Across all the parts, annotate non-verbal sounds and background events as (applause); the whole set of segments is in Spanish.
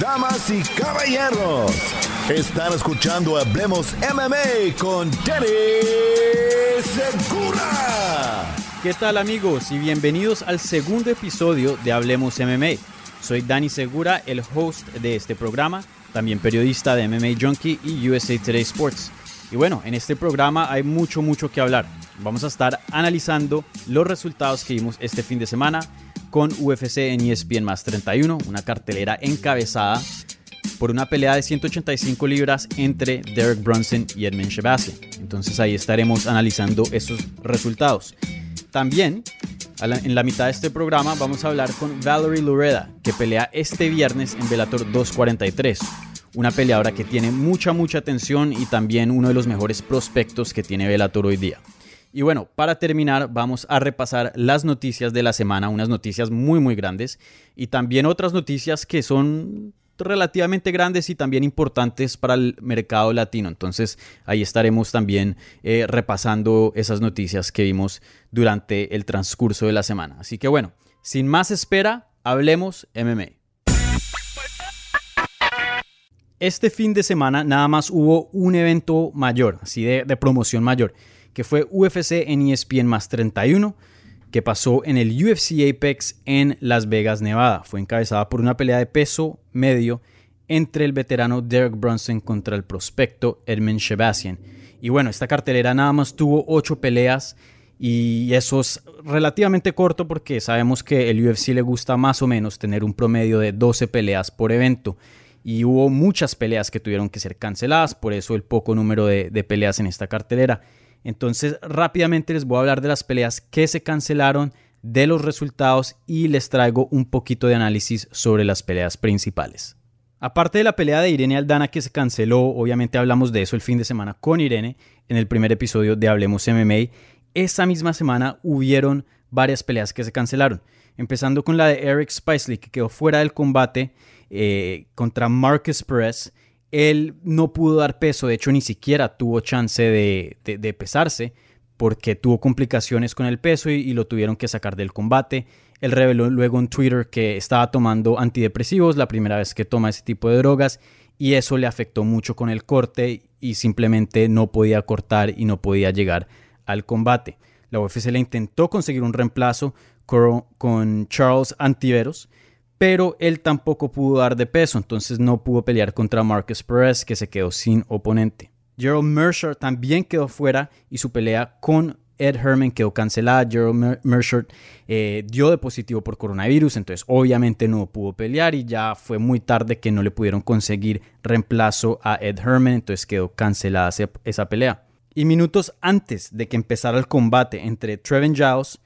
Damas y caballeros, están escuchando Hablemos MMA con Danny Segura. ¿Qué tal amigos y bienvenidos al segundo episodio de Hablemos MMA? Soy Dani Segura, el host de este programa, también periodista de MMA Junkie y USA Today Sports. Y bueno, en este programa hay mucho, mucho que hablar. Vamos a estar analizando los resultados que vimos este fin de semana con UFC en ESPN más 31, una cartelera encabezada por una pelea de 185 libras entre Derek Brunson y Edmund Shabazian. Entonces ahí estaremos analizando esos resultados. También en la mitad de este programa vamos a hablar con Valerie Lureda, que pelea este viernes en Bellator 243. Una peleadora que tiene mucha, mucha atención y también uno de los mejores prospectos que tiene Bellator hoy día. Y bueno, para terminar, vamos a repasar las noticias de la semana, unas noticias muy, muy grandes y también otras noticias que son relativamente grandes y también importantes para el mercado latino. Entonces ahí estaremos también eh, repasando esas noticias que vimos durante el transcurso de la semana. Así que bueno, sin más espera, hablemos MMA. Este fin de semana nada más hubo un evento mayor, así de, de promoción mayor que fue UFC en ESPN más 31, que pasó en el UFC Apex en Las Vegas, Nevada. Fue encabezada por una pelea de peso medio entre el veterano Derek Brunson contra el prospecto Edmund Shabazian. Y bueno, esta cartelera nada más tuvo 8 peleas y eso es relativamente corto porque sabemos que el UFC le gusta más o menos tener un promedio de 12 peleas por evento. Y hubo muchas peleas que tuvieron que ser canceladas, por eso el poco número de peleas en esta cartelera. Entonces rápidamente les voy a hablar de las peleas que se cancelaron, de los resultados y les traigo un poquito de análisis sobre las peleas principales. Aparte de la pelea de Irene Aldana que se canceló, obviamente hablamos de eso el fin de semana con Irene en el primer episodio de Hablemos MMA, esa misma semana hubieron varias peleas que se cancelaron, empezando con la de Eric Spicely que quedó fuera del combate eh, contra Marcus Perez él no pudo dar peso, de hecho ni siquiera tuvo chance de, pesarse porque tuvo complicaciones con el peso y, lo tuvieron que sacar del combate. Él reveló luego en Twitter que estaba tomando antidepresivos, la primera vez que toma ese tipo de drogas, y eso le afectó mucho con el corte y simplemente no podía cortar y no podía llegar al combate. La UFC le intentó conseguir un reemplazo con Charles Antiveros, pero él tampoco pudo dar de peso, entonces no pudo pelear contra Marcus Perez, que se quedó sin oponente. Gerald Mercer también quedó fuera y su pelea con Ed Herman quedó cancelada. Gerald Mercer eh, dio de positivo por coronavirus, entonces obviamente no pudo pelear y ya fue muy tarde que no le pudieron conseguir reemplazo a Ed Herman, entonces quedó cancelada esa pelea. Y minutos antes de que empezara el combate entre Trevin Giles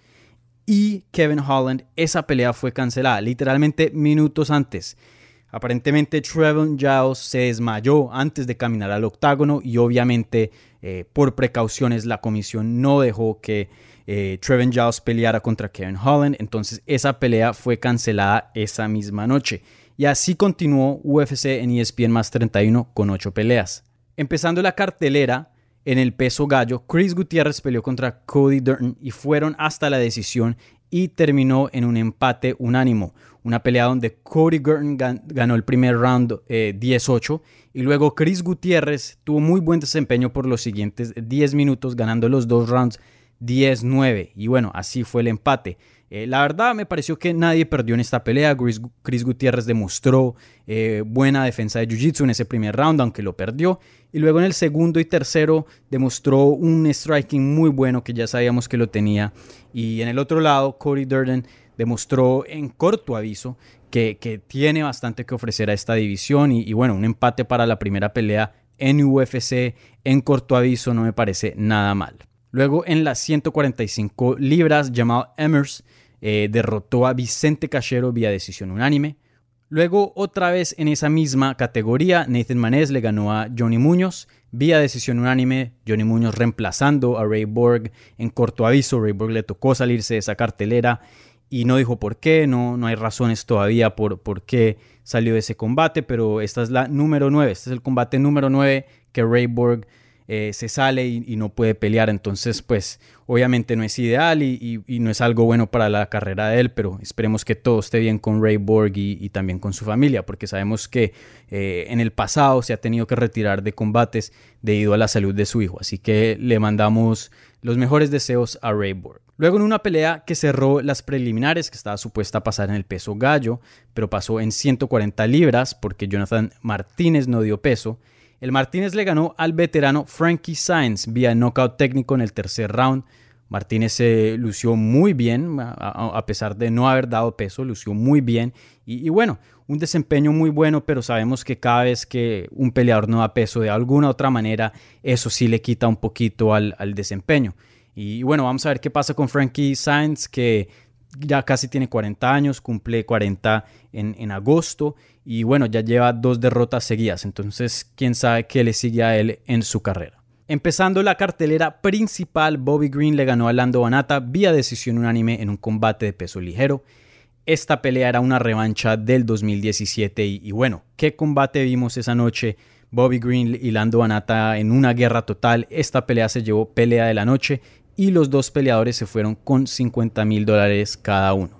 y Kevin Holland, esa pelea fue cancelada literalmente minutos antes. Aparentemente Trevon Giles se desmayó antes de caminar al octágono y obviamente eh, por precauciones la comisión no dejó que eh, Trevon Giles peleara contra Kevin Holland. Entonces esa pelea fue cancelada esa misma noche. Y así continuó UFC en ESPN más 31 con 8 peleas. Empezando la cartelera, en el peso gallo, Chris Gutiérrez peleó contra Cody Durton y fueron hasta la decisión y terminó en un empate unánimo. Una pelea donde Cody Durton ganó el primer round 18 eh, y luego Chris Gutiérrez tuvo muy buen desempeño por los siguientes 10 minutos ganando los dos rounds 10-9 y bueno, así fue el empate. Eh, la verdad me pareció que nadie perdió en esta pelea. Chris, Gutiérrez demostró eh, buena defensa de Jiu-Jitsu en ese primer round, aunque lo perdió. Y luego en el segundo y tercero demostró un striking muy bueno que ya sabíamos que lo tenía. Y en el otro lado, Cody Durden demostró en corto aviso que, tiene bastante que ofrecer a esta división. Y, y bueno, un empate para la primera pelea en UFC en corto aviso no me parece nada mal. Luego en las 145 libras, Jamal Emmers eh, derrotó a Vicente Cachero vía decisión unánime. Luego, otra vez en esa misma categoría, Nathan Manez le ganó a Johnny Muñoz vía decisión unánime. Johnny Muñoz reemplazando a Ray Borg en corto aviso. Ray Borg le tocó salirse de esa cartelera y no dijo por qué, no, no hay razones todavía por, por qué salió de ese combate, pero esta es la número 9, este es el combate número 9 que Ray Borg eh, se sale y, no puede pelear. Entonces, pues obviamente no es ideal y, no es algo bueno para la carrera de él, pero esperemos que todo esté bien con Ray Borg y, también con su familia, porque sabemos que eh, en el pasado se ha tenido que retirar de combates debido a la salud de su hijo. Así que le mandamos los mejores deseos a Ray Borg. Luego en una pelea que cerró las preliminares, que estaba supuesta a pasar en el peso gallo, pero pasó en 140 libras porque Jonathan Martínez no dio peso, el Martínez le ganó al veterano Frankie Sainz vía knockout técnico en el tercer round. Martínez se lució muy bien, a, pesar de no haber dado peso, lució muy bien. Y, bueno, un desempeño muy bueno, pero sabemos que cada vez que un peleador no da peso de alguna otra manera, eso sí le quita un poquito al, desempeño. Y, bueno, vamos a ver qué pasa con Frankie Sainz, que ya casi tiene 40 años, cumple 40 en, en agosto y bueno, ya lleva dos derrotas seguidas, entonces quién sabe qué le sigue a él en su carrera. Empezando la cartelera principal, Bobby Green le ganó a Lando Banata vía decisión unánime en un combate de peso ligero. Esta pelea era una revancha del 2017 y, bueno, ¿qué combate vimos esa noche? Bobby Green y Lando Banata en una guerra total. Esta pelea se llevó pelea de la noche y los dos peleadores se fueron con 50 mil dólares cada uno.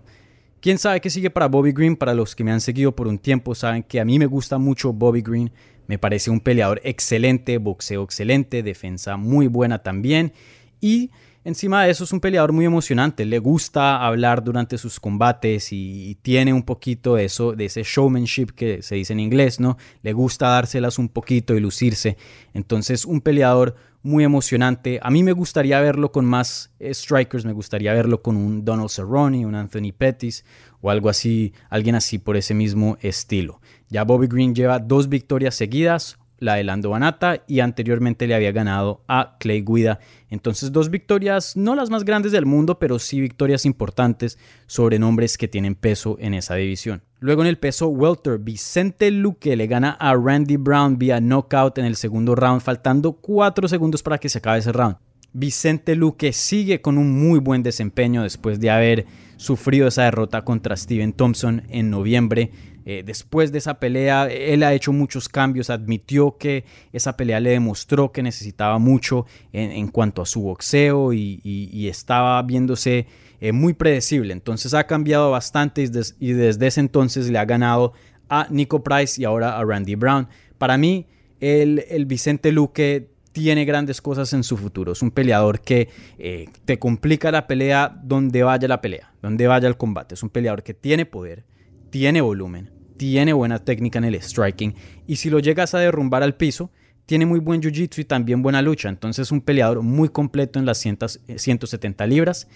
¿Quién sabe qué sigue para Bobby Green? Para los que me han seguido por un tiempo saben que a mí me gusta mucho Bobby Green. Me parece un peleador excelente, boxeo excelente, defensa muy buena también. Y encima de eso es un peleador muy emocionante. Le gusta hablar durante sus combates y, tiene un poquito eso, de ese showmanship que se dice en inglés, ¿no? Le gusta dárselas un poquito y lucirse. Entonces, un peleador muy emocionante. A mí me gustaría verlo con más eh, strikers, me gustaría verlo con un Donald Cerrone, un Anthony Pettis o algo así, alguien así por ese mismo estilo. Ya Bobby Green lleva dos victorias seguidas, la de Lando Banata y anteriormente le había ganado a Clay Guida. Entonces dos victorias, no las más grandes del mundo, pero sí victorias importantes sobre nombres que tienen peso en esa división. Luego en el peso welter, Vicente Luque le gana a Randy Brown vía knockout en el segundo round, faltando 4 segundos para que se acabe ese round. Vicente Luque sigue con un muy buen desempeño después de haber sufrido esa derrota contra Steven Thompson en noviembre. Eh, después de esa pelea, él ha hecho muchos cambios, admitió que esa pelea le demostró que necesitaba mucho en, cuanto a su boxeo y, estaba viéndose eh, muy predecible. Entonces ha cambiado bastante y, desde ese entonces le ha ganado a Nico Price y ahora a Randy Brown. Para mí, el, Vicente Luque tiene grandes cosas en su futuro. Es un peleador que eh, te complica la pelea donde vaya la pelea, donde vaya el combate. Es un peleador que tiene poder, tiene volumen, tiene buena técnica en el striking y si lo llegas a derrumbar al piso, tiene muy buen jiu-jitsu y también buena lucha. Entonces un peleador muy completo en las 170 libras.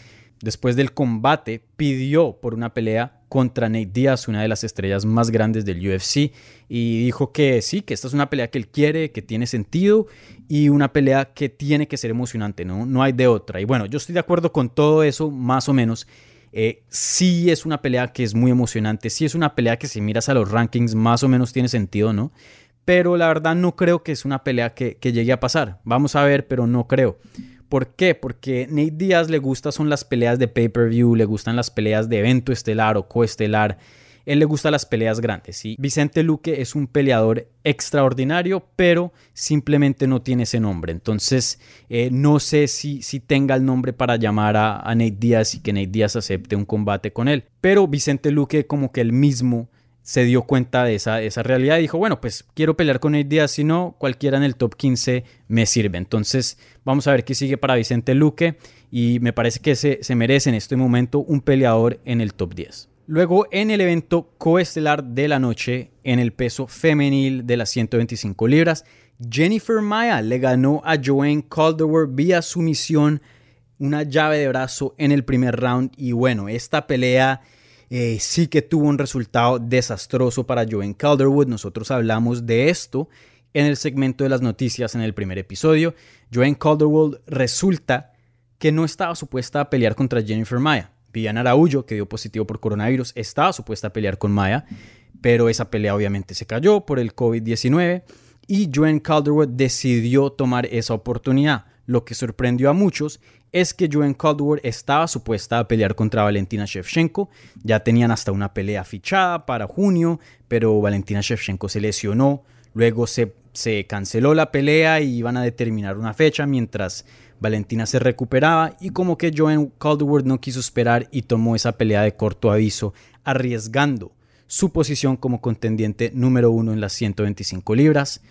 Después del combate pidió por una pelea contra Nate Diaz, una de las estrellas más grandes del UFC, y dijo que sí, que esta es una pelea que él quiere, que tiene sentido y una pelea que tiene que ser emocionante, ¿no? No hay de otra. Y bueno, yo estoy de acuerdo con todo eso, más o menos. Eh, sí es una pelea que es muy emocionante, sí es una pelea que si miras a los rankings más o menos tiene sentido, ¿no? Pero la verdad no creo que es una pelea que, llegue a pasar. Vamos a ver, pero no creo. ¿Por qué? Porque Nate Díaz le gusta son las peleas de pay-per-view, le gustan las peleas de evento estelar o coestelar él le gusta las peleas grandes. ¿sí? Vicente Luque es un peleador extraordinario, pero simplemente no tiene ese nombre. Entonces, eh, no sé si, si tenga el nombre para llamar a, a Nate Díaz y que Nate Díaz acepte un combate con él. Pero Vicente Luque como que él mismo se dio cuenta de esa, esa realidad y dijo, bueno, pues quiero pelear con Nate Díaz, si no, cualquiera en el top 15 me sirve. Entonces, vamos a ver qué sigue para Vicente Luque y me parece que se, se merece en este momento un peleador en el top 10. Luego, en el evento coestelar de la noche, en el peso femenil de las 125 libras, Jennifer Maya le ganó a Joanne Calderwood vía sumisión, una llave de brazo en el primer round. Y bueno, esta pelea eh, sí que tuvo un resultado desastroso para Joanne Calderwood. Nosotros hablamos de esto en el segmento de las noticias en el primer episodio. Joanne Calderwood resulta que no estaba supuesta a pelear contra Jennifer Maya. Vivian Araújo, que dio positivo por coronavirus, estaba supuesta a pelear con Maya, pero esa pelea obviamente se cayó por el COVID-19 y Joanne Calderwood decidió tomar esa oportunidad. Lo que sorprendió a muchos es que Joanne Calderwood estaba supuesta a pelear contra Valentina Shevchenko. Ya tenían hasta una pelea fichada para junio, pero Valentina Shevchenko se lesionó. Luego se, se canceló la pelea y iban a determinar una fecha mientras Valentina se recuperaba y como que Joanne Calderwood no quiso esperar y tomó esa pelea de corto aviso, arriesgando su posición como contendiente número uno en las 125 libras.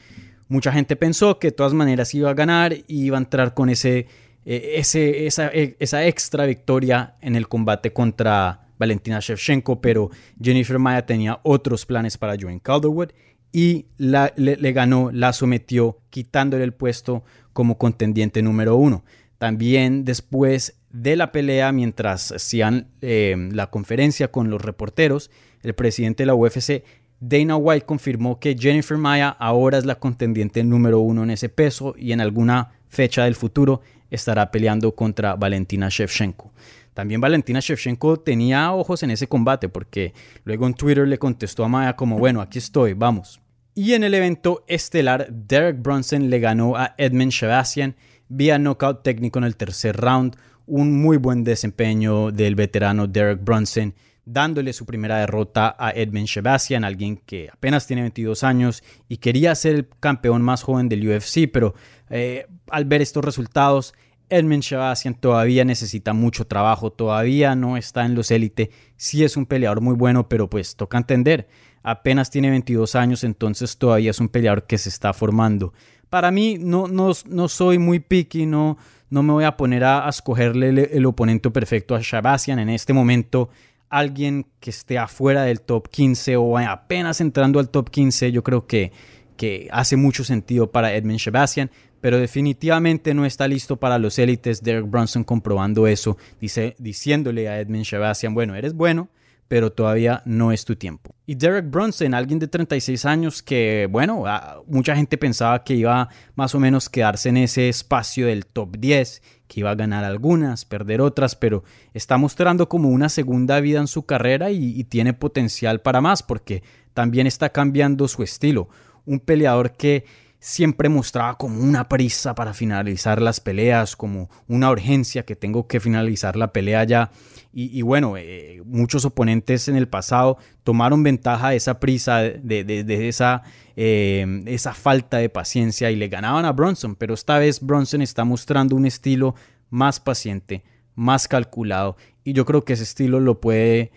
Mucha gente pensó que de todas maneras iba a ganar y iba a entrar con ese, eh, esa, eh, esa, extra victoria en el combate contra Valentina Shevchenko, pero Jennifer Maya tenía otros planes para Joanne Calderwood y la, le, ganó, la sometió, quitándole el puesto como contendiente número uno. También después de la pelea, mientras hacían eh, la conferencia con los reporteros, el presidente de la UFC, Dana White, confirmó que Jennifer Maya ahora es la contendiente número uno en ese peso y en alguna fecha del futuro estará peleando contra Valentina Shevchenko. También Valentina Shevchenko tenía ojos en ese combate porque luego en Twitter le contestó a Maya como, bueno, aquí estoy, vamos. Y en el evento estelar, Derek Brunson le ganó a Edmund Shabasian vía knockout técnico en el tercer round. Un muy buen desempeño del veterano Derek Brunson dándole su primera derrota a Edmund Shabasian, alguien que apenas tiene 22 años y quería ser el campeón más joven del UFC, pero eh, al ver estos resultados, Edmund Shabasian todavía necesita mucho trabajo, todavía no está en los élite, sí es un peleador muy bueno, pero pues toca entender, apenas tiene 22 años, entonces todavía es un peleador que se está formando. Para mí no, no, no soy muy picky, no, no me voy a poner a, escogerle el, oponente perfecto a Shabasian en este momento alguien que esté afuera del top 15 o apenas entrando al top 15, yo creo que, que hace mucho sentido para Edmund Sebastian, pero definitivamente no está listo para los élites. Derek Brunson comprobando eso, dice, diciéndole a Edmund Sebastian, bueno, eres bueno, pero todavía no es tu tiempo. Y Derek Brunson, alguien de 36 años que, bueno, mucha gente pensaba que iba más o menos quedarse en ese espacio del top 10, que iba a ganar algunas, perder otras, pero está mostrando como una segunda vida en su carrera y, y tiene potencial para más porque también está cambiando su estilo. Un peleador que siempre mostraba como una prisa para finalizar las peleas, como una urgencia que tengo que finalizar la pelea ya. Y, bueno, eh, muchos oponentes en el pasado tomaron ventaja de esa prisa, de, esa, eh, esa falta de paciencia y le ganaban a Bronson, pero esta vez Bronson está mostrando un estilo más paciente, más calculado y yo creo que ese estilo lo puede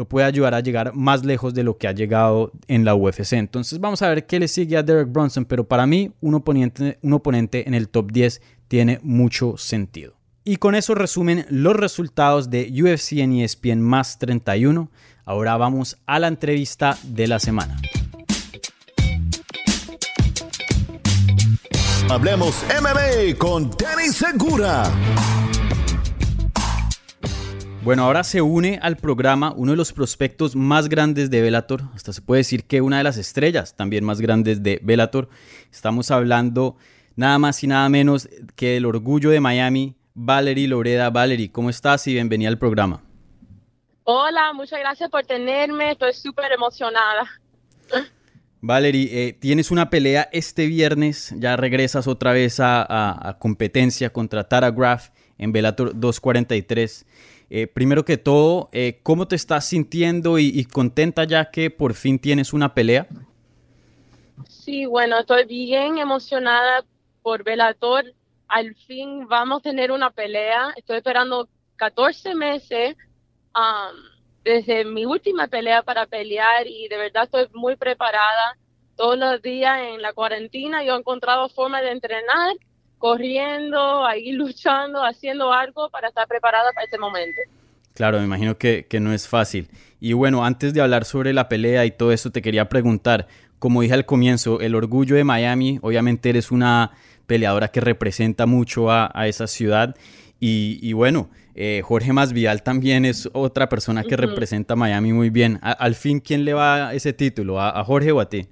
lo puede ayudar a llegar más lejos de lo que ha llegado en la UFC. Entonces vamos a ver qué le sigue a Derek Bronson, pero para mí un oponente, en el top 10 tiene mucho sentido. Y con eso resumen los resultados de UFC en ESPN más 31. Ahora vamos a la entrevista de la semana. Hablemos MMA con Danny Segura. Bueno, ahora se une al programa uno de los prospectos más grandes de Bellator, hasta se puede decir que una de las estrellas también más grandes de Bellator. Estamos hablando nada más y nada menos que del orgullo de Miami, Valerie Loreda. Valerie, ¿cómo estás y bienvenida al programa? Hola, muchas gracias por tenerme, estoy súper emocionada. Valerie, eh, tienes una pelea este viernes, ya regresas otra vez a, a competencia contra Tara Graf en Bellator 243. Eh, primero que todo, eh, ¿cómo te estás sintiendo y, contenta ya que por fin tienes una pelea? Sí, bueno, estoy bien emocionada por Velator. Al fin vamos a tener una pelea. Estoy esperando 14 meses um, desde mi última pelea para pelear y de verdad estoy muy preparada. Todos los días en la cuarentena yo he encontrado formas de entrenar corriendo, ahí (laughs) luchando, haciendo algo para estar preparada para ese momento. Claro, me imagino que, no es fácil. Y bueno, antes de hablar sobre la pelea y todo eso, te quería preguntar, como dije al comienzo, el orgullo de Miami, obviamente eres una peleadora que representa mucho a, esa ciudad. Y, bueno, eh, Jorge Masvidal también es otra persona que representa a Miami muy bien. al fin, ¿quién le va ese título? ¿A, ¿A, Jorge o a ti?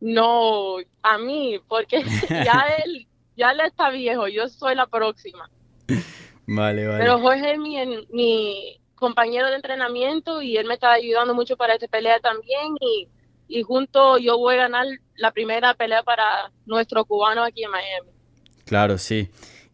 No, a mí, porque (laughs) (laughs) ya él, ya él está viejo, yo soy la próxima. Vale, vale. Pero Jorge es mi, mi, compañero de entrenamiento y él me está ayudando mucho para esta pelea también y, y junto yo voy a ganar la primera pelea para nuestro cubano aquí en Miami. Claro, sí.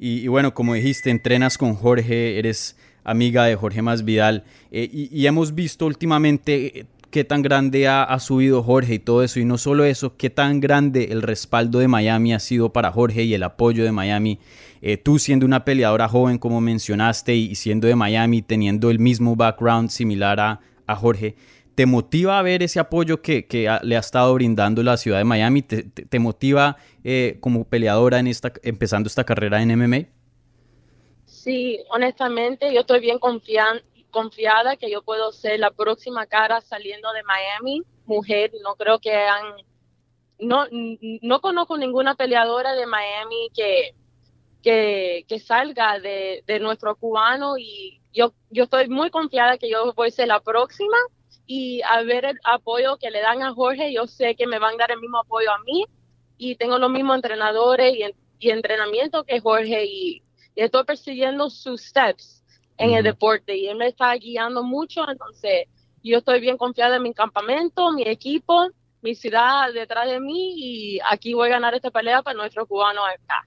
Y, bueno, como dijiste, entrenas con Jorge, eres amiga de Jorge Masvidal eh, y, hemos visto últimamente eh, qué tan grande ha, subido Jorge y todo eso. Y no solo eso, qué tan grande el respaldo de Miami ha sido para Jorge y el apoyo de Miami. Eh, tú siendo una peleadora joven, como mencionaste, y siendo de Miami, teniendo el mismo background similar a, Jorge, ¿te motiva a ver ese apoyo que, le ha estado brindando la ciudad de Miami? ¿Te, motiva eh, como peleadora en esta, empezando esta carrera en MMA? Sí, honestamente, yo estoy bien confiante confiada que yo puedo ser la próxima cara saliendo de Miami, mujer, no creo que han, no, no conozco ninguna peleadora de Miami que, que, salga de, nuestro cubano y yo, yo estoy muy confiada que yo voy a ser la próxima y a ver el apoyo que le dan a Jorge, yo sé que me van a dar el mismo apoyo a mí y tengo los mismos entrenadores y, y entrenamiento que Jorge y, y estoy persiguiendo sus steps en el deporte y él me está guiando mucho, entonces yo estoy bien confiada en mi campamento, mi equipo, mi ciudad detrás de mí y aquí voy a ganar esta pelea para nuestro cubano acá.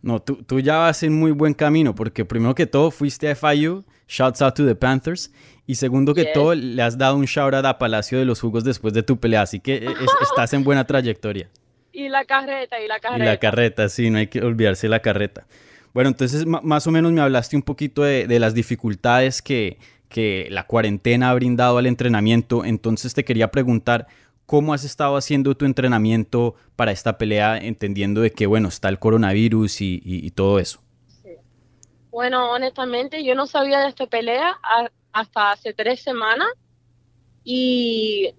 No, tú, tú ya vas en muy buen camino porque primero que todo fuiste a FIU, shouts out to the Panthers, y segundo que todo le has dado un shout out a Palacio de los Jugos después de tu pelea, así que eh, (laughs) estás en buena trayectoria. Y la carreta, y la carreta. Y la carreta, sí, no hay que olvidarse la carreta. Bueno, entonces más o menos me hablaste un poquito de, las dificultades que, la cuarentena ha brindado al entrenamiento. Entonces te quería preguntar, ¿cómo has estado haciendo tu entrenamiento para esta pelea, entendiendo de que, bueno, está el coronavirus y, todo eso? Bueno, honestamente, yo no sabía de esta pelea hasta hace tres semanas y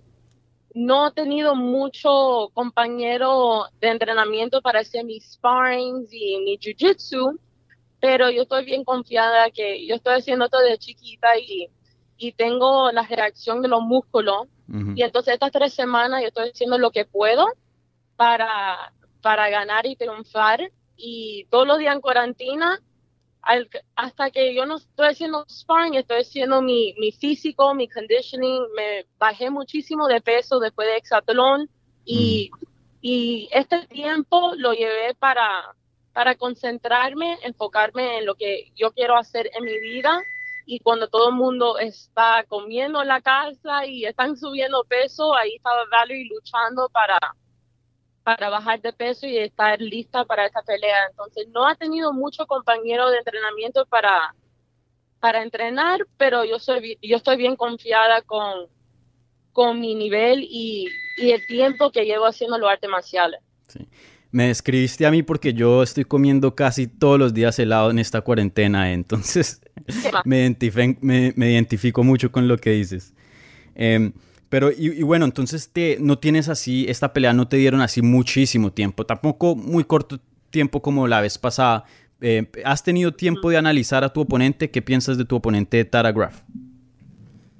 no he tenido mucho compañero de entrenamiento para hacer mis sparrings y mi jiu-jitsu, pero yo estoy bien confiada que yo estoy haciendo todo de chiquita y, y tengo la reacción de los músculos. Y entonces estas tres semanas yo estoy haciendo lo que puedo para, para ganar y triunfar. Y todos los días en cuarentena hasta que yo no estoy haciendo sparring, estoy haciendo mi, mi físico, mi conditioning, me bajé muchísimo de peso después de hexatlón y, mm. y este tiempo lo llevé para, para concentrarme, enfocarme en lo que yo quiero hacer en mi vida y cuando todo el mundo está comiendo en la casa y están subiendo peso, ahí estaba Valerie luchando para para bajar de peso y estar lista para esta pelea. Entonces, no ha tenido mucho compañero de entrenamiento para, para entrenar, pero yo, soy, yo estoy bien confiada con, con mi nivel y, y el tiempo que llevo haciendo los artes marciales. Sí. Me describiste a mí porque yo estoy comiendo casi todos los días helado en esta cuarentena, entonces (laughs) me, identifico, me, me, identifico mucho con lo que dices. Eh, pero, y, bueno, entonces te, no tienes así, esta pelea no te dieron así muchísimo tiempo, tampoco muy corto tiempo como la vez pasada. Eh, ¿Has tenido tiempo de analizar a tu oponente? ¿Qué piensas de tu oponente Tara Graf?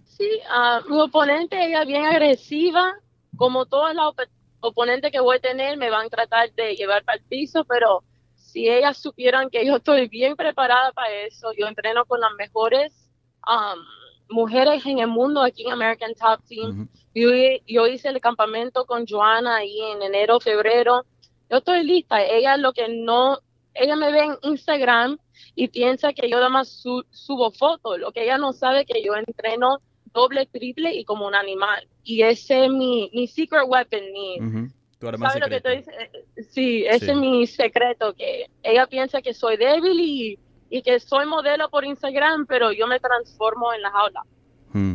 Sí, uh, mi oponente, ella bien agresiva, como todas las oponentes que voy a tener, me van a tratar de llevar para el piso, pero si ellas supieran que yo estoy bien preparada para eso, yo entreno con las mejores. Um, mujeres en el mundo aquí en American Top Team. yo, yo, hice el campamento con Joana ahí en enero, febrero. Yo estoy lista. Ella lo que no, ella me ve en Instagram y piensa que yo nada más subo fotos. Lo que ella no sabe que yo entreno doble, triple y como un animal. Y ese es mi, mi secret weapon, mi, ¿Sabes lo que Sí, ese es mi secreto, que ella piensa que soy débil y y que soy modelo por Instagram, pero yo me transformo en la jaula. Hmm.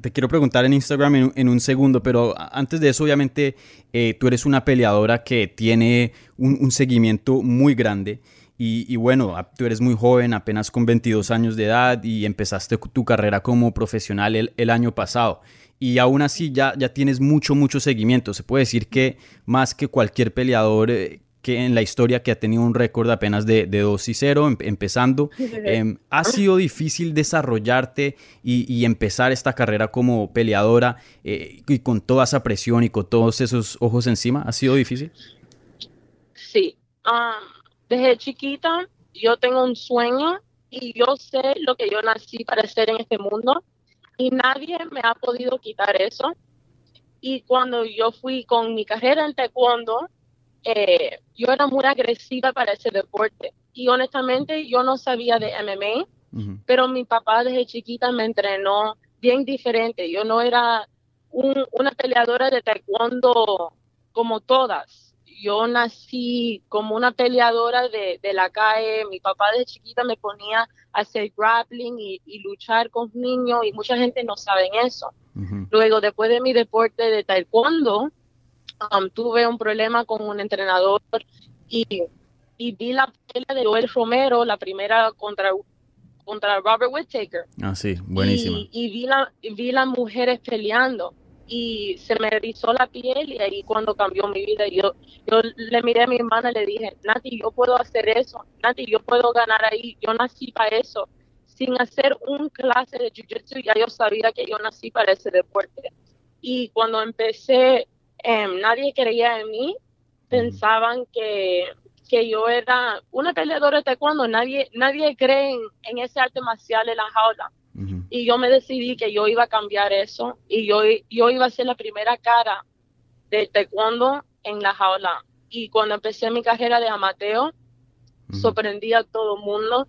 te quiero preguntar en Instagram en, un segundo, pero antes de eso, obviamente, eh, tú eres una peleadora que tiene un, seguimiento muy grande. Y, bueno, tú eres muy joven, apenas con 22 años de edad y empezaste tu carrera como profesional el, el año pasado y aún así ya, ya tienes mucho, mucho seguimiento. Se puede decir que más que cualquier peleador eh, que en la historia que ha tenido un récord apenas de, de 2 y 0 em, empezando. Em, ¿Ha sido difícil desarrollarte y, empezar esta carrera como peleadora eh, y con toda esa presión y con todos esos ojos encima? ¿Ha sido difícil? Sí. Um, desde chiquita yo tengo un sueño y yo sé lo que yo nací para hacer en este mundo y nadie me ha podido quitar eso. Y cuando yo fui con mi carrera en taekwondo, eh, yo era muy agresiva para ese deporte. Y honestamente yo no sabía de MMA, pero mi papá desde chiquita me entrenó bien diferente. Yo no era una peleadora de taekwondo como todas yo nací como una peleadora de, la calle. Mi papá de chiquita me ponía a hacer grappling y, luchar con niños y mucha gente no sabe eso. Luego, después de mi deporte de taekwondo, um, tuve un problema con un entrenador y, vi la pelea de Joel Romero, la primera contra contra Robert Whittaker. Ah, sí, buenísima. Y, y, vi, la, vi las mujeres peleando y se me erizó la piel y ahí cuando cambió mi vida yo, yo le miré a mi hermana y le dije, Nati, yo puedo hacer eso, Nati, yo puedo ganar ahí, yo nací para eso. Sin hacer un clase de jiu-jitsu ya yo sabía que yo nací para ese deporte. Y cuando empecé, em, nadie creía en mí, pensaban que, que yo era una peleadora de taekwondo, nadie, nadie cree en, en ese arte marcial en la jaula. Y yo me decidí que yo iba a cambiar eso y yo, yo iba a ser la primera cara del taekwondo en la jaula. Y cuando empecé mi carrera de amateo, sorprendí a todo el mundo.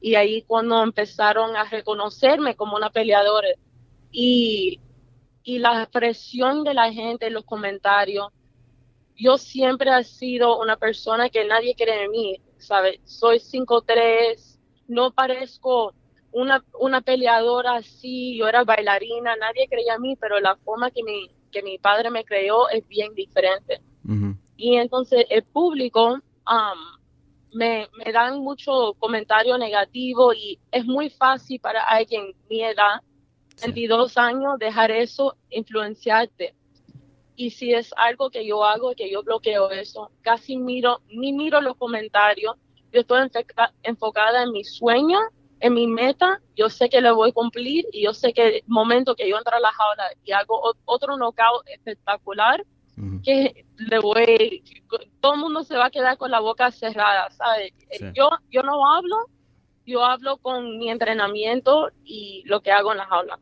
Y ahí cuando empezaron a reconocerme como una peleadora. Y, y la presión de la gente en los comentarios, yo siempre he sido una persona que nadie cree en mí, ¿sabes? Soy 5'3, no parezco una, una peleadora así, yo era bailarina, nadie creía en mí, pero la forma que mi, que mi padre me creó es bien diferente. Y entonces el público um, me, me dan mucho comentario negativo y es muy fácil para alguien mi edad, 22 años, dejar eso influenciarte. Y si es algo que yo hago, que yo bloqueo eso, casi miro, ni miro los comentarios, yo estoy enfocada en mi sueño en mi meta, yo sé que le voy a cumplir y yo sé que el momento que yo entro a la jaula y hago otro knockout espectacular, que le voy, todo el mundo se va a quedar con la boca cerrada, ¿sabes? Yo, yo no hablo, yo hablo con mi entrenamiento y lo que hago en la jaula.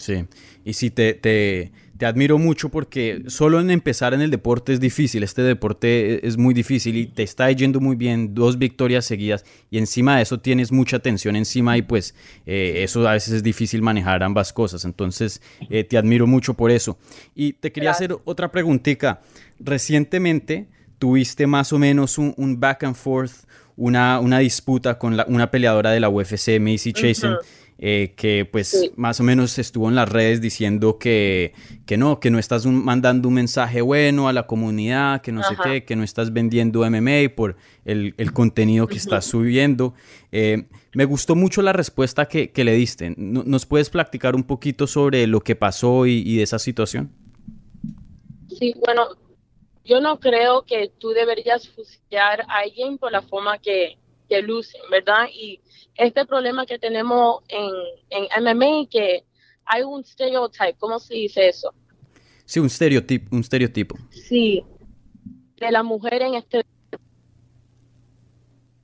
Sí, y si te, te te admiro mucho porque solo en empezar en el deporte es difícil, este deporte e-, es muy difícil y te está yendo muy bien, dos victorias seguidas y encima de eso tienes mucha tensión encima y pues eh, eso a veces es difícil manejar ambas cosas, entonces eh, te admiro mucho por eso. Y te quería hacer otra preguntita, recientemente tuviste más o menos un, back and forth, una, una disputa con una peleadora de la UFC, Macy Chasen. Eh, que pues más o menos estuvo en las redes diciendo que, que no, que no estás mandando un mensaje bueno a la comunidad, que no sé qué, que no estás vendiendo MMA por el, contenido que estás subiendo. Eh, me gustó mucho la respuesta que, le diste. ¿Nos puedes platicar un poquito sobre lo que pasó y, de esa situación? Sí, bueno, yo no creo que tú deberías fusilar a alguien por la forma que, que lucen, ¿verdad? Y este problema que tenemos en, en MMA, que hay un stereotype, ¿cómo se dice eso? Sí, un estereotipo, un estereotipo. Sí, de la mujer en este...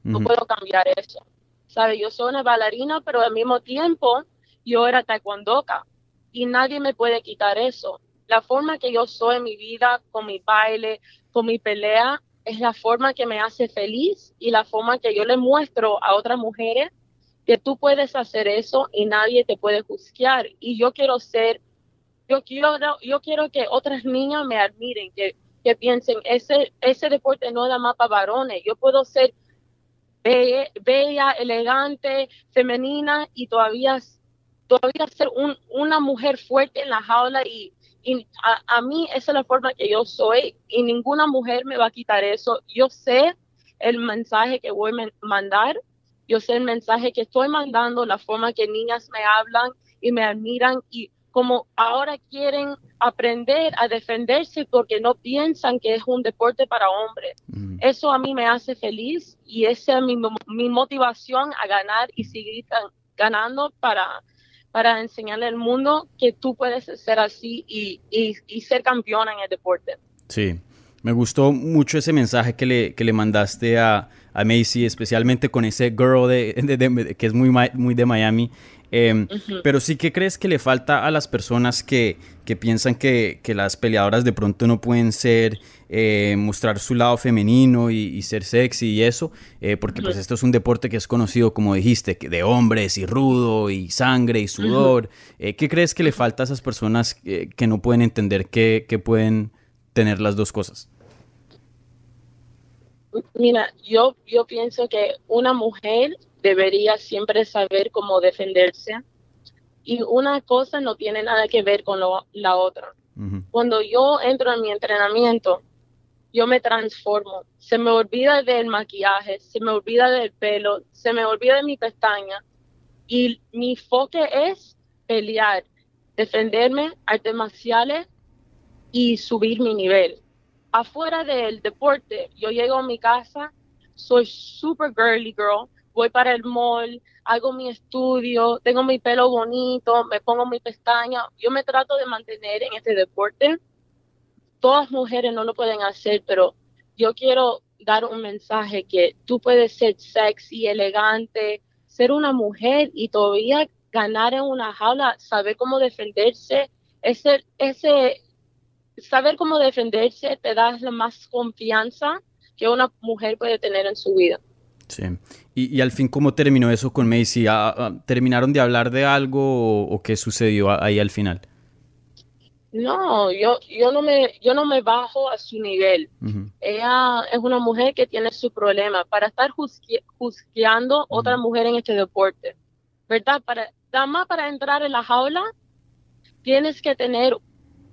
No puedo cambiar eso. ¿Sabe? Yo soy una bailarina, pero al mismo tiempo yo era taekwondoka y nadie me puede quitar eso. La forma que yo soy en mi vida, con mi baile, con mi pelea, es la forma que me hace feliz y la forma que yo le muestro a otras mujeres que tú puedes hacer eso y nadie te puede juzgar. Y yo quiero ser, yo quiero, yo quiero que otras niñas me admiren, que, que piensen, ese, ese deporte no la más para varones, yo puedo ser bella, elegante, femenina y todavía, todavía ser un, una mujer fuerte en la jaula y y a, mí esa es la forma que yo soy y ninguna mujer me va a quitar eso. Yo sé el mensaje que voy a mandar, yo sé el mensaje que estoy mandando, la forma que niñas me hablan y me admiran y como ahora quieren aprender a defenderse porque no piensan que es un deporte para hombres. Eso a mí me hace feliz y esa es mi, mi motivación a ganar y seguir ganando para para enseñarle al mundo que tú puedes ser así y, ser campeona en el deporte. Sí, me gustó mucho ese mensaje que le, que le mandaste a, a Macy, especialmente con ese girl de, que es muy, muy de Miami. Em, pero sí que crees que le falta a las personas que, piensan que, las peleadoras de pronto no pueden ser, eh, mostrar su lado femenino y, ser sexy y eso, eh, porque pues esto es un deporte que es conocido, como dijiste, de hombres y rudo y sangre y sudor. Eh, ¿Qué crees que le falta a esas personas que no pueden entender que, que pueden tener las dos cosas? Mira, yo, yo pienso que una mujer debería siempre saber cómo defenderse y una cosa no tiene nada que ver con la otra. Cuando yo entro en mi entrenamiento, yo me transformo. Se me olvida del maquillaje, se me olvida del pelo, se me olvida de mi pestaña y mi enfoque es pelear, defenderme, artes marciales y subir mi nivel. Afuera del deporte, yo llego a mi casa, soy super girly girl, voy para el mall, hago mi estudio, tengo mi pelo bonito, me pongo mi pestaña. Yo me trato de mantener en este deporte. Todas mujeres no lo pueden hacer, pero yo quiero dar un mensaje que tú puedes ser sexy, elegante, ser una mujer y todavía ganar en una jaula, saber cómo defenderse, ese, ese, saber cómo defenderse te da la más confianza que una mujer puede tener en su vida. Sí. Y, al fin, ¿cómo terminó eso con Macy? Ah, ah, ¿Terminaron de hablar de algo o, qué sucedió ahí al final? No, yo, yo, no me, yo no me bajo a su nivel. Ella es una mujer que tiene su problema. Para estar juzgando otra mujer en este deporte, ¿verdad? Para, más para entrar en la jaula, tienes que tener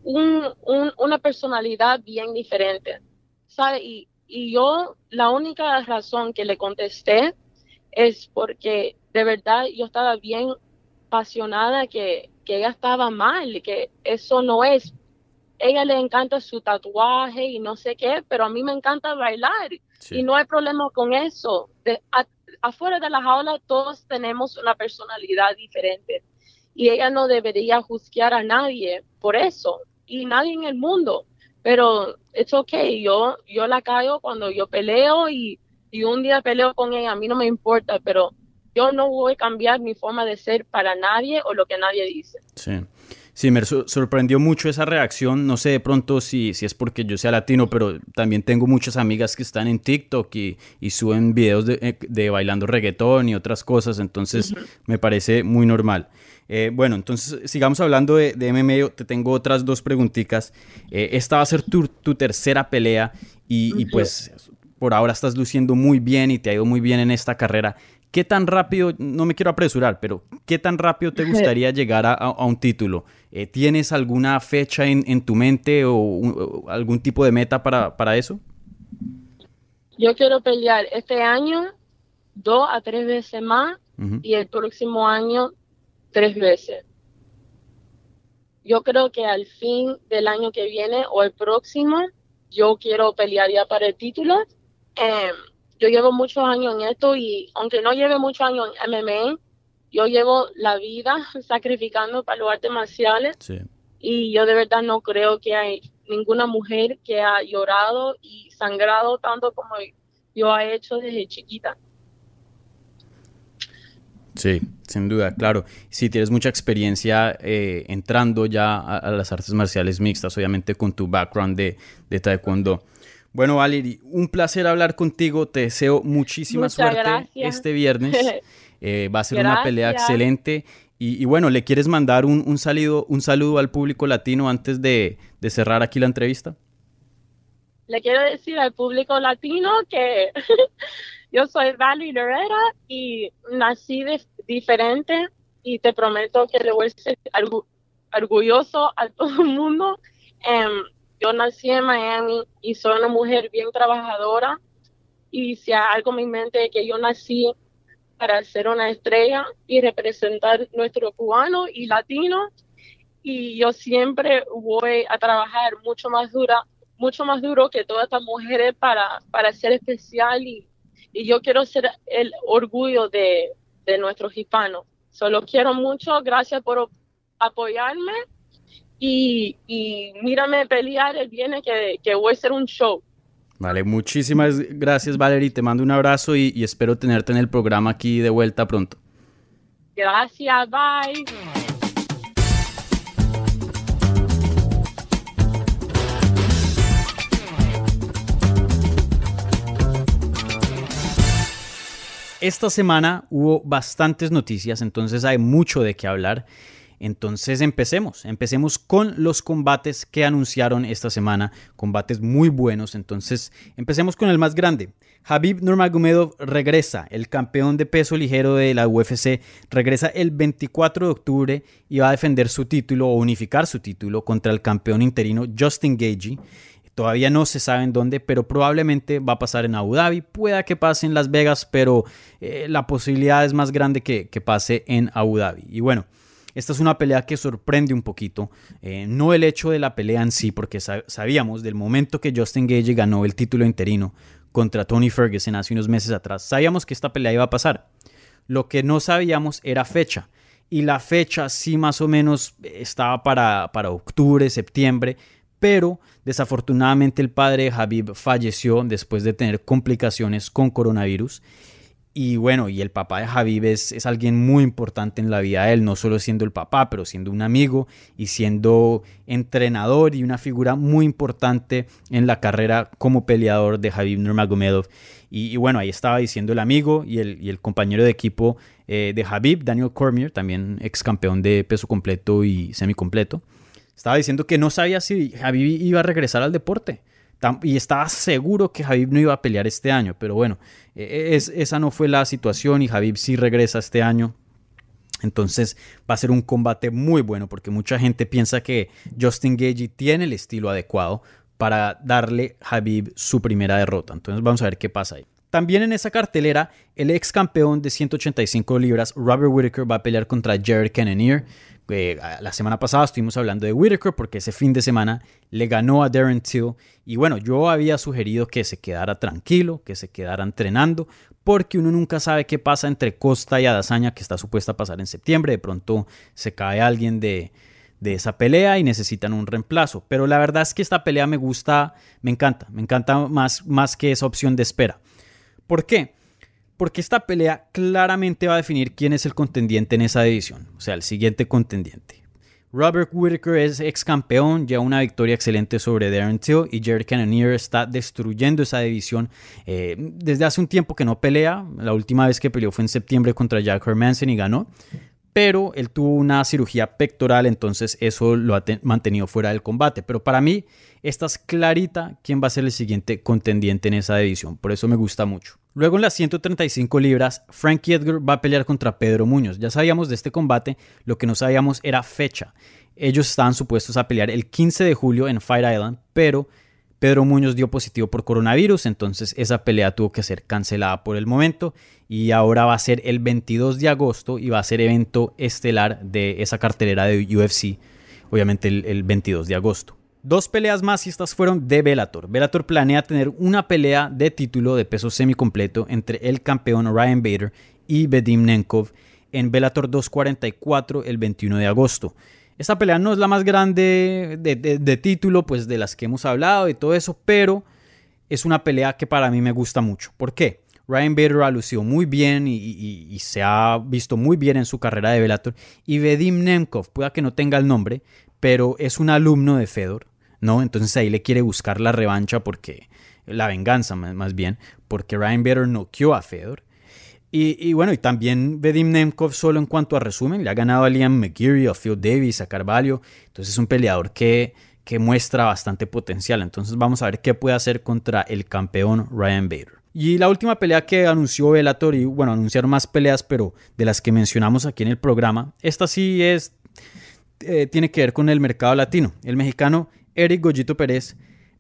un, una personalidad bien diferente. ¿Sabe? Y y yo, la única razón que le contesté es porque de verdad yo estaba bien apasionada que, que ella estaba mal, que eso no es. Ella le encanta su tatuaje y no sé qué, pero a mí me encanta bailar y no hay problema con eso. De, afuera de la jaula todos tenemos una personalidad diferente y ella no debería juzgar a nadie por eso y nadie en el mundo pero es ok, yo, yo la caigo cuando yo peleo y, un día peleo con ella, a mí no me importa, pero yo no voy a cambiar mi forma de ser para nadie o lo que nadie dice. Sí. Sí, me sorprendió mucho esa reacción. No sé de pronto si, si es porque yo sea latino, pero también tengo muchas amigas que están en TikTok y, y suben videos de, eh, de, bailando reggaetón y otras cosas. Entonces me parece muy normal. Eh, bueno, entonces sigamos hablando de, de MMA. Te tengo otras dos preguntitas. Eh, esta va a ser tu, tercera pelea y, pues por ahora estás luciendo muy bien y te ha ido muy bien en esta carrera. ¿Qué tan rápido, no me quiero apresurar, pero qué tan rápido te (laughs) gustaría llegar a, un título? Eh, ¿Tienes alguna fecha en, tu mente o, algún tipo de meta para, para eso? Yo quiero pelear este año dos a tres veces más y el próximo año tres veces. Yo creo que al fin del año que viene o el próximo, yo quiero pelear ya para el título. Em, yo llevo muchos años en esto y aunque no lleve muchos años en MMA, yo llevo la vida (laughs) sacrificando para los artes marciales. Y yo de verdad no creo que hay ninguna mujer que ha llorado y sangrado tanto como yo ha hecho desde chiquita. Sí, sin duda, claro. Si tienes mucha experiencia eh, entrando ya a, las artes marciales mixtas, obviamente con tu background de, de taekwondo. Bueno, Valerie, un placer hablar contigo. Te deseo muchísima suerte este viernes. (laughs) Eh, va a ser una pelea excelente. Y, bueno, ¿le quieres mandar un, un, saludo, un saludo al público latino antes de, de cerrar aquí la entrevista? Le quiero decir al público latino que (laughs) Yo soy Valerie Loretta y nací de, diferente y te prometo que le voy a ser orgulloso a todo el mundo. Em, yo nací en Miami y soy una mujer bien trabajadora y si hay algo en mi mente que yo nací para ser una estrella y representar nuestro cubano y latino. Y yo siempre voy a trabajar mucho más dura mucho más duro que todas estas mujeres para, para ser especial y y yo quiero ser el orgullo de, de nuestros hispanos. Solo quiero mucho, gracias por apoyarme y, y mírame pelear el viernes que, que voy a ser un show. Vale, muchísimas gracias Valerie, te mando un abrazo y, y espero tenerte en el programa aquí de vuelta pronto. Gracias, bye. Esta semana hubo bastantes noticias, entonces hay mucho de qué hablar. Entonces empecemos, empecemos con los combates que anunciaron esta semana, combates muy buenos. Entonces empecemos con el más grande. Habib Nurmagomedov regresa, el campeón de peso ligero de la UFC, regresa el 24 de octubre y va a defender su título o unificar su título contra el campeón interino Justin Gagey. Todavía no se sabe en dónde, pero probablemente va a pasar en Abu Dhabi. Pueda que pase en Las Vegas, pero eh, la posibilidad es más grande que, que pase en Abu Dhabi. Y bueno, esta es una pelea que sorprende un poquito, eh, no el hecho de la pelea en sí, porque sabíamos del momento que Justin Gage ganó el título interino contra Tony Ferguson hace unos meses atrás, sabíamos que esta pelea iba a pasar. Lo que no sabíamos era fecha. Y la fecha sí más o menos estaba para, para octubre, septiembre, pero desafortunadamente el padre de Habib falleció después de tener complicaciones con coronavirus y bueno, y el papá de Javib es, alguien muy importante en la vida de él, no solo siendo el papá, pero siendo un amigo y siendo entrenador y una figura muy importante en la carrera como peleador de Javib Nurmagomedov. Y, y, bueno, ahí estaba diciendo el amigo y el, y el compañero de equipo eh, de Javib, Daniel Cormier, también ex campeón de peso completo y semicompleto. Estaba diciendo que no sabía si Javib iba a regresar al deporte y estaba seguro que Javib no iba a pelear este año, pero bueno, e, e, es, esa no fue la situación y Javib sí regresa este año. Entonces va a ser un combate muy bueno porque mucha gente piensa que Justin Gagey tiene el estilo adecuado para darle a Habib su primera derrota. Entonces vamos a ver qué pasa ahí. También en esa cartelera, el ex campeón de 185 libras, Robert Whittaker, va a pelear contra Jared Cannonier. Eh, la semana pasada estuvimos hablando de Whittaker porque ese fin de semana le ganó a Darren Till. Y bueno, yo había sugerido que se quedara tranquilo, que se quedara entrenando, porque uno nunca sabe qué pasa entre Costa y Adazaña, que está supuesta a pasar en septiembre. De pronto se cae alguien de, de esa pelea y necesitan un reemplazo. Pero la verdad es que esta pelea me gusta, me encanta, me encanta más, más que esa opción de espera. ¿Por qué? Porque esta pelea claramente va a definir quién es el contendiente en esa división, o sea, el siguiente contendiente. Robert Whittaker es ex campeón, lleva una victoria excelente sobre Darren Till y Jared Cannonier está destruyendo esa división eh, desde hace un tiempo que no pelea. La última vez que peleó fue en septiembre contra Jack Hermanson y ganó pero él tuvo una cirugía pectoral, entonces eso lo ha mantenido fuera del combate. Pero para mí, esta es clarita quién va a ser el siguiente contendiente en esa división, por eso me gusta mucho. Luego en las 135 libras, Frankie Edgar va a pelear contra Pedro Muñoz. Ya sabíamos de este combate, lo que no sabíamos era fecha. Ellos estaban supuestos a pelear el 15 de julio en Fight Island, pero Pedro Muñoz dio positivo por coronavirus, entonces esa pelea tuvo que ser cancelada por el momento y ahora va a ser el 22 de agosto y va a ser evento estelar de esa cartelera de UFC, obviamente el, 22 de agosto. Dos peleas más y estas fueron de Bellator. Bellator planea tener una pelea de título de peso semicompleto entre el campeón Ryan Bader y Bedim Nenkov en Bellator 244 el 21 de agosto. Esta pelea no es la más grande de, título, pues de las que hemos hablado y todo eso, pero es una pelea que para mí me gusta mucho. ¿Por qué? Ryan Bader ha lucido muy bien y, se ha visto muy bien en su carrera de Bellator. Y Vedim Nemkov, pueda que no tenga el nombre, pero es un alumno de Fedor, ¿no? Entonces ahí le quiere buscar la revancha porque, la venganza más bien, porque Ryan Bader noqueó a Fedor. Y, bueno, y también Vedim Nemkov solo en cuanto a resumen, le ha ganado a Liam McGeary, a Phil Davis, a Carvalho. Entonces es un peleador que, que muestra bastante potencial. Entonces vamos a ver qué puede hacer contra el campeón Ryan Bader. Y la última pelea que anunció Bellator, y bueno, anunciaron más peleas, pero de las que mencionamos aquí en el programa, esta sí es, eh, tiene que ver con el mercado latino. El mexicano Eric Goyito Pérez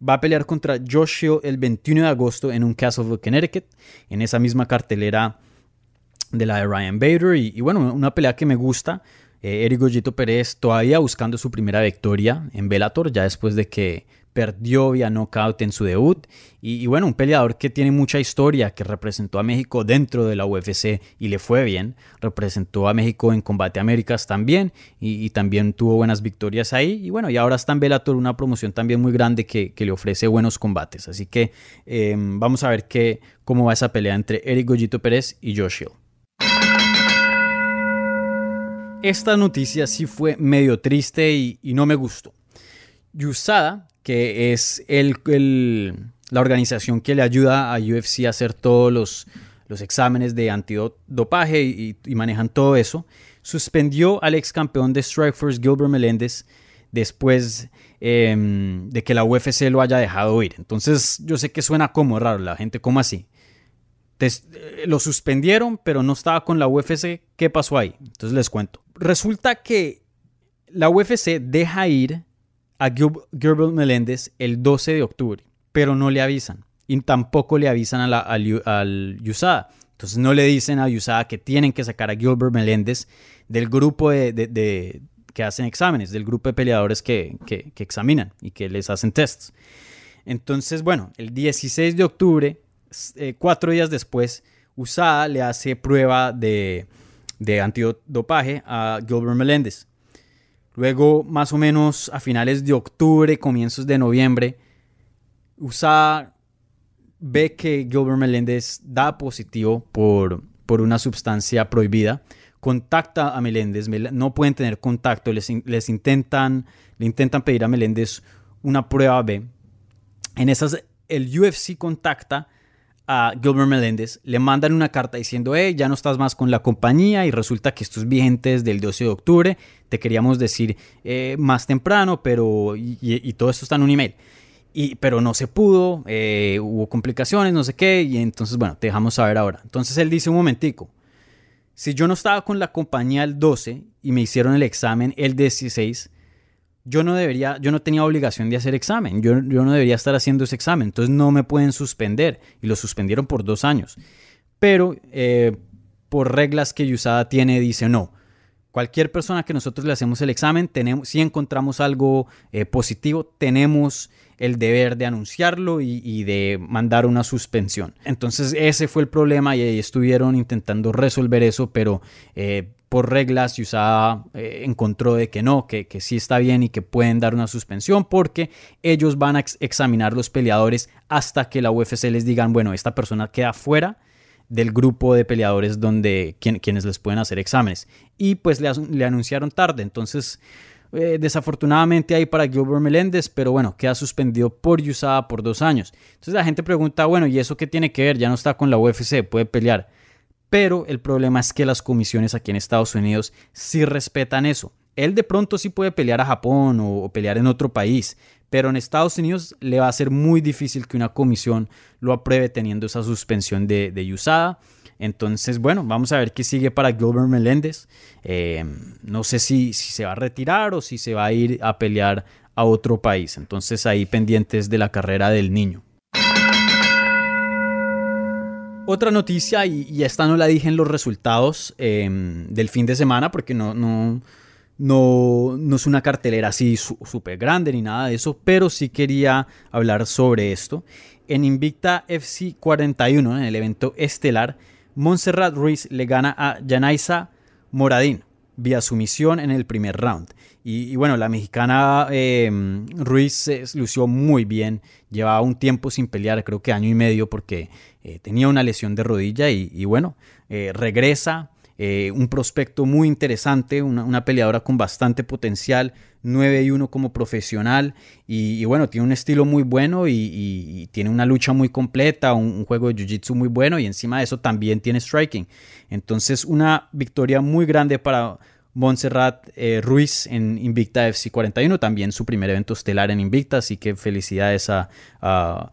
va a pelear contra Josh Hill el 21 de agosto en un Castle Connecticut, en esa misma cartelera de la de Ryan Bader. Y, bueno, una pelea que me gusta. Eh, Eric Goyito Pérez todavía buscando su primera victoria en Bellator, ya después de que perdió vía knockout en su debut. Y, bueno, un peleador que tiene mucha historia, que representó a México dentro de la UFC y le fue bien. Representó a México en Combate Américas también y, también tuvo buenas victorias ahí. Y bueno, y ahora está en Bellator, una promoción también muy grande que, le ofrece buenos combates. Así que em, vamos a ver qué, cómo va esa pelea entre Eric Goyito Pérez y Josh Hill. Esta noticia sí fue medio triste y, no me gustó. Yusada, que es la organización que le ayuda a UFC a hacer todos los, exámenes de antidopaje y, manejan todo eso, suspendió al ex campeón de Strikeforce Gilbert Meléndez después em, de que la UFC lo haya dejado ir. Entonces yo sé que suena como raro, la gente como así. Eh, lo suspendieron, pero no estaba con la UFC. ¿Qué pasó ahí? Entonces les cuento. Resulta que la UFC deja ir a Gilbert Meléndez el 12 de octubre, pero no le avisan. Y tampoco le avisan a al, USADA. Entonces no le dicen a USADA que tienen que sacar a Gilbert Meléndez del grupo de, que hacen exámenes, del grupo de peleadores que, examinan y que les hacen tests. Entonces, bueno, el 16 de octubre, eh, cuatro días después, USADA le hace prueba de, de antidopaje a Gilbert Meléndez. Luego, más o menos a finales de octubre, comienzos de noviembre, USA ve que Gilbert Meléndez da positivo por, por una sustancia prohibida, contacta a Meléndez, no pueden tener contacto, les, les intentan, le intentan pedir a Meléndez una prueba B. En esas, el UFC contacta a Gilbert Meléndez, le mandan una carta diciendo, hey, ya no estás más con la compañía y resulta que estos vigentes del 12 de octubre, te queríamos decir eh, más temprano, pero y, todo esto está en un email. Y, pero no se pudo, eh, hubo complicaciones, no sé qué, y entonces, bueno, te dejamos saber ahora. Entonces él dice un momentico, si yo no estaba con la compañía el 12 y me hicieron el examen el 16, yo no debería, yo no tenía obligación de hacer examen, yo, yo, no debería estar haciendo ese examen, entonces no me pueden suspender y lo suspendieron por dos años. Pero eh, por reglas que USADA tiene, dice no. Cualquier persona que nosotros le hacemos el examen, tenemos, si encontramos algo eh, positivo, tenemos el deber de anunciarlo y, de mandar una suspensión. Entonces ese fue el problema y estuvieron intentando resolver eso, pero eh, por reglas USADA eh, encontró de que no, que, que, sí está bien y que pueden dar una suspensión porque ellos van a examinar los peleadores hasta que la UFC les digan, bueno, esta persona queda fuera del grupo de peleadores donde quienes les pueden hacer exámenes. Y pues le, le anunciaron tarde, entonces eh, desafortunadamente ahí para Gilbert Meléndez, pero bueno, queda suspendido por USADA por dos años. Entonces la gente pregunta, bueno, ¿y eso qué tiene que ver? Ya no está con la UFC, puede pelear. Pero el problema es que las comisiones aquí en Estados Unidos sí respetan eso. Él de pronto sí puede pelear a Japón o, pelear en otro país, pero en Estados Unidos le va a ser muy difícil que una comisión lo apruebe teniendo esa suspensión de, de USADA. Entonces, bueno, vamos a ver qué sigue para Gilbert Meléndez. Eh, no sé si, si se va a retirar o si se va a ir a pelear a otro país. Entonces ahí pendientes de la carrera del niño. Otra noticia, y, esta no la dije en los resultados em, del fin de semana porque no, no, no, no es una cartelera así súper grande ni nada de eso, pero sí quería hablar sobre esto. En Invicta FC 41, en el evento estelar, Montserrat Ruiz le gana a Janaisa Moradín vía sumisión en el primer round. Y, bueno, la mexicana em, Ruiz se lució muy bien, llevaba un tiempo sin pelear, creo que año y medio, porque eh, tenía una lesión de rodilla y, bueno, eh, regresa, eh, un prospecto muy interesante, una, peleadora con bastante potencial, 9 y 1 como profesional y, bueno, tiene un estilo muy bueno y, tiene una lucha muy completa, un, juego de jiu-jitsu muy bueno y encima de eso también tiene striking. Entonces una victoria muy grande para Montserrat eh, Ruiz en Invicta FC 41, también su primer evento estelar en Invicta, así que felicidades a, a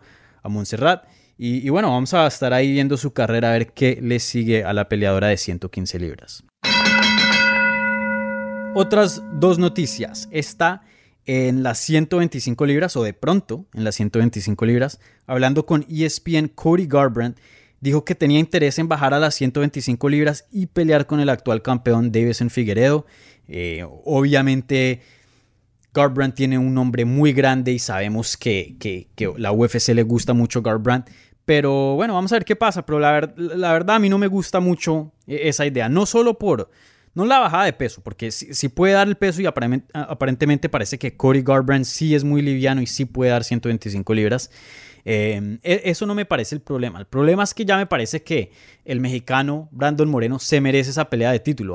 Montserrat. Y, bueno, vamos a estar ahí viendo su carrera a ver qué le sigue a la peleadora de 115 libras. Otras dos noticias. Está en las 125 libras o de pronto en las 125 libras, hablando con ESPN Cody Garbrandt, dijo que tenía interés en bajar a las 125 libras y pelear con el actual campeón Davison Figueredo. Eh, obviamente Garbrandt tiene un nombre muy grande y sabemos que, que, que la UFC le gusta mucho Garbrandt. Pero bueno, vamos a ver qué pasa. Pero la, verdad a mí no me gusta mucho e, esa idea. No solo por, no la bajada de peso, porque si, puede dar el peso y aparentemente, parece que Cody Garbrandt sí es muy liviano y sí puede dar 125 libras. Em, e, eso no me parece el problema. El problema es que ya me parece que el mexicano Brandon Moreno se merece esa pelea de título.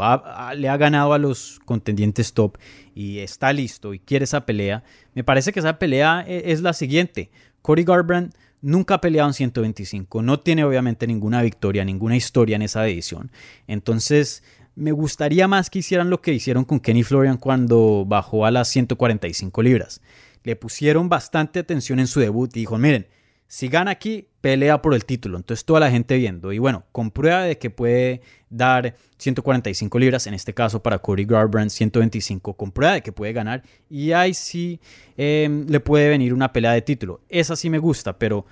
le ha ganado a los contendientes top y está listo y quiere esa pelea. Me parece que esa pelea e, es la siguiente. Cody Garbrandt nunca ha peleado en 125. No tiene obviamente ninguna victoria, ninguna historia en esa edición. Entonces me gustaría más que hicieran lo que hicieron con Kenny Florian cuando bajó a las 145 libras. Le pusieron bastante atención en su debut y dijo, miren, si gana aquí, pelea por el título. Entonces toda la gente viendo. Y bueno, con prueba de que puede dar 145 libras, en este caso para Cody Garbrandt 125, con prueba de que puede ganar. Y ahí sí em, le puede venir una pelea de título. Esa sí me gusta, pero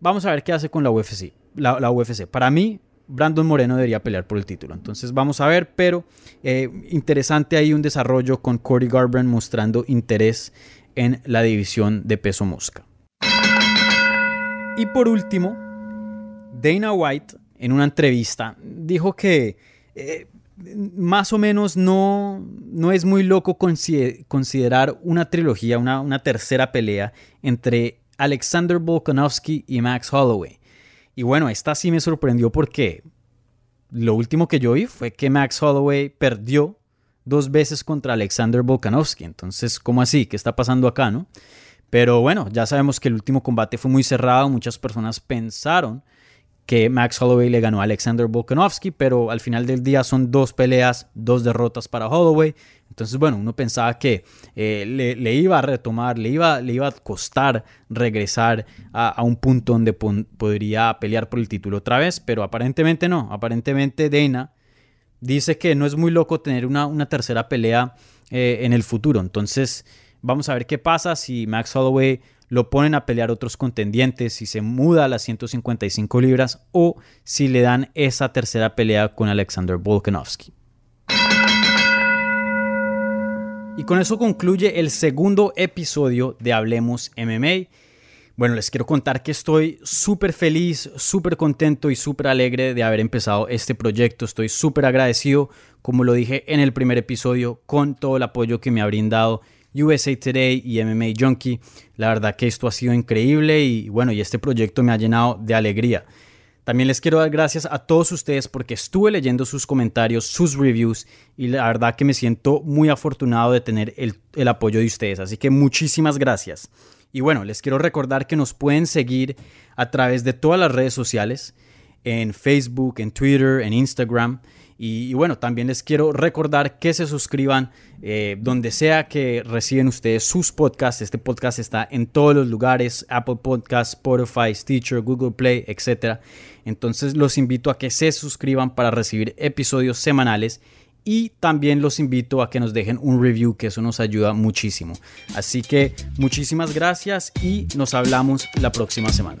vamos a ver qué hace con la UFC. la UFC. Para mí, Brandon Moreno debería pelear por el título. Entonces vamos a ver, pero eh, interesante ahí un desarrollo con Cody Garbrandt mostrando interés en la división de peso mosca. Y por último, Dana White en una entrevista dijo que eh, más o menos no, no es muy loco considerar una trilogía, una, una tercera pelea entre Alexander Volkanovski y Max Holloway. Y bueno, esta sí me sorprendió porque lo último que yo vi fue que Max Holloway perdió dos veces contra Alexander Volkanovski. Entonces, ¿cómo así? ¿Qué está pasando acá, no? Pero bueno, ya sabemos que el último combate fue muy cerrado. Muchas personas pensaron que Max Holloway le ganó a Alexander Volkanovski, pero al final del día son dos peleas, dos derrotas para Holloway. Entonces, bueno, uno pensaba que eh, le, iba a retomar, le iba, le iba a costar regresar a, un punto donde podría pelear por el título otra vez, pero aparentemente no. Aparentemente Dana dice que no es muy loco tener una, tercera pelea eh, en el futuro. Entonces, vamos a ver qué pasa si Max Holloway lo ponen a pelear otros contendientes, si se muda a las 155 libras o si le dan esa tercera pelea con Alexander Volkanovski. Y con eso concluye el segundo episodio de Hablemos MMA. Bueno, les quiero contar que estoy súper feliz, súper contento y súper alegre de haber empezado este proyecto. Estoy súper agradecido, como lo dije en el primer episodio, con todo el apoyo que me ha brindado USA Today y MMA Junkie. La verdad que esto ha sido increíble y bueno, y este proyecto me ha llenado de alegría. También les quiero dar gracias a todos ustedes porque estuve leyendo sus comentarios, sus reviews y la verdad que me siento muy afortunado de tener el, el apoyo de ustedes. Así que muchísimas gracias. Y bueno, les quiero recordar que nos pueden seguir a través de todas las redes sociales, en Facebook, en Twitter, en Instagram. Y, bueno, también les quiero recordar que se suscriban eh, donde sea que reciben ustedes sus podcasts. Este podcast está en todos los lugares, Apple Podcasts, Spotify, Stitcher, Google Play, etc. Entonces los invito a que se suscriban para recibir episodios semanales y también los invito a que nos dejen un review, que eso nos ayuda muchísimo. Así que muchísimas gracias y nos hablamos la próxima semana.